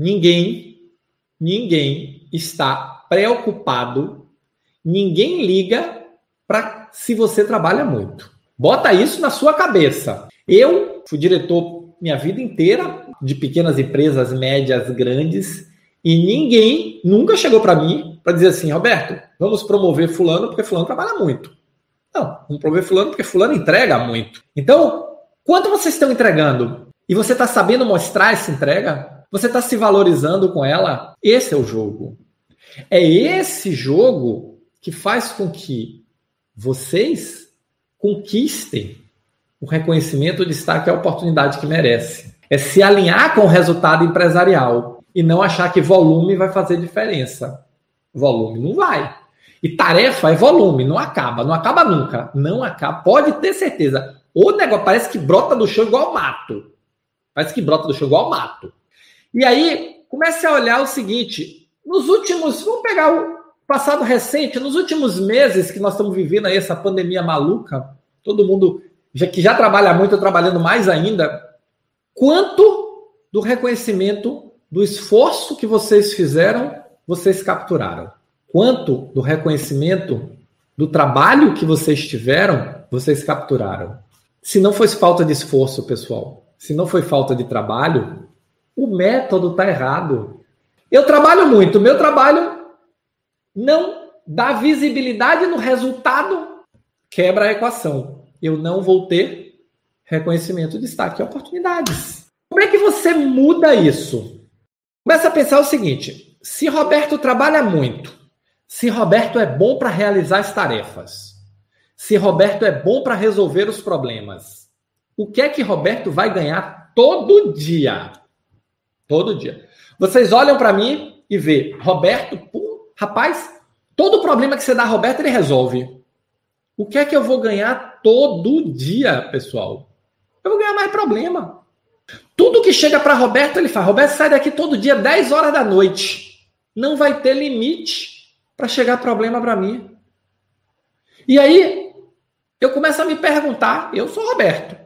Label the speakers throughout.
Speaker 1: ninguém, ninguém está preocupado, ninguém liga para se você trabalha muito. Bota isso na sua cabeça. Eu fui diretor minha vida inteira de pequenas empresas, médias, grandes, e ninguém nunca chegou para mim para dizer assim, Roberto, vamos promover fulano porque fulano trabalha muito. Não, vamos promover fulano porque fulano entrega muito. Então, quanto vocês estão entregando? E você está sabendo mostrar essa entrega? Você está se valorizando com ela? Esse é o jogo. É esse jogo que faz com que vocês conquistem o reconhecimento, o destaque e a oportunidade que merece. É se alinhar com o resultado empresarial e não achar que volume vai fazer diferença. Volume não vai. E tarefa é volume, não acaba, não acaba nunca. Não acaba. Pode ter certeza. O negócio parece que brota do chão igual mato. Parece que brota do chão igual mato. E aí, comece a olhar o seguinte: nos últimos, vamos pegar o passado recente, nos últimos meses que nós estamos vivendo aí essa pandemia maluca, todo mundo já, que já trabalha muito, trabalhando mais ainda, quanto do reconhecimento do esforço que vocês fizeram, vocês capturaram? Quanto do reconhecimento do trabalho que vocês tiveram, vocês capturaram? Se não fosse falta de esforço, pessoal, se não foi falta de trabalho, o método está errado. Eu trabalho muito, meu trabalho não dá visibilidade no resultado, quebra a equação. Eu não vou ter reconhecimento, destaque e oportunidades. Como é que você muda isso? Começa a pensar o seguinte: se Roberto trabalha muito, se Roberto é bom para realizar as tarefas, se Roberto é bom para resolver os problemas, o que é que Roberto vai ganhar todo dia? Todo dia. Vocês olham para mim e vê, Roberto, pô, rapaz, todo problema que você dá a Roberto, ele resolve. O que é que eu vou ganhar todo dia, pessoal? Eu vou ganhar mais problema. Tudo que chega para Roberto, ele faz. Roberto sai daqui todo dia, 10 horas da noite. Não vai ter limite para chegar problema para mim. E aí, eu começo a me perguntar, eu sou Roberto,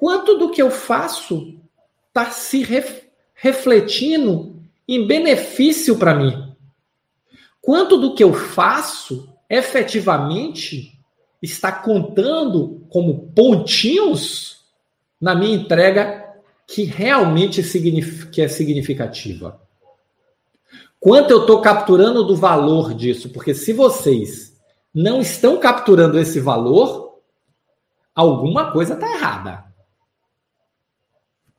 Speaker 1: quanto do que eu faço está se ref refletindo em benefício para mim? Quanto do que eu faço efetivamente está contando como pontinhos na minha entrega que realmente que é significativa? Quanto eu estou capturando do valor disso? Porque se vocês não estão capturando esse valor, alguma coisa está errada.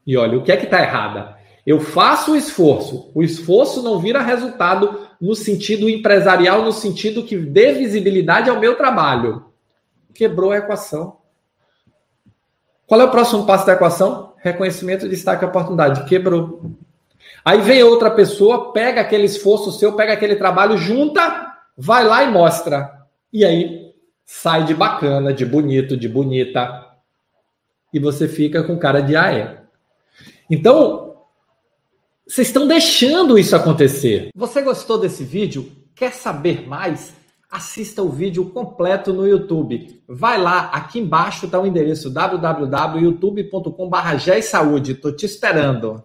Speaker 1: E olha, o que é que está errada? Eu faço o esforço, o esforço não vira resultado no sentido empresarial, no sentido que dê visibilidade ao meu trabalho. Quebrou a equação. Qual é o próximo passo da equação? Reconhecimento, destaque oportunidade. Quebrou. Aí vem outra pessoa, pega aquele esforço seu, pega aquele trabalho, junta, vai lá e mostra. E aí sai de bacana, de bonito, de bonita. E você fica com cara de aé. Então, vocês estão deixando isso acontecer. Você gostou desse vídeo? Quer saber mais? Assista o vídeo completo no YouTube. Vai lá, aqui embaixo está o endereço www.youtube.com.br. Estou te esperando.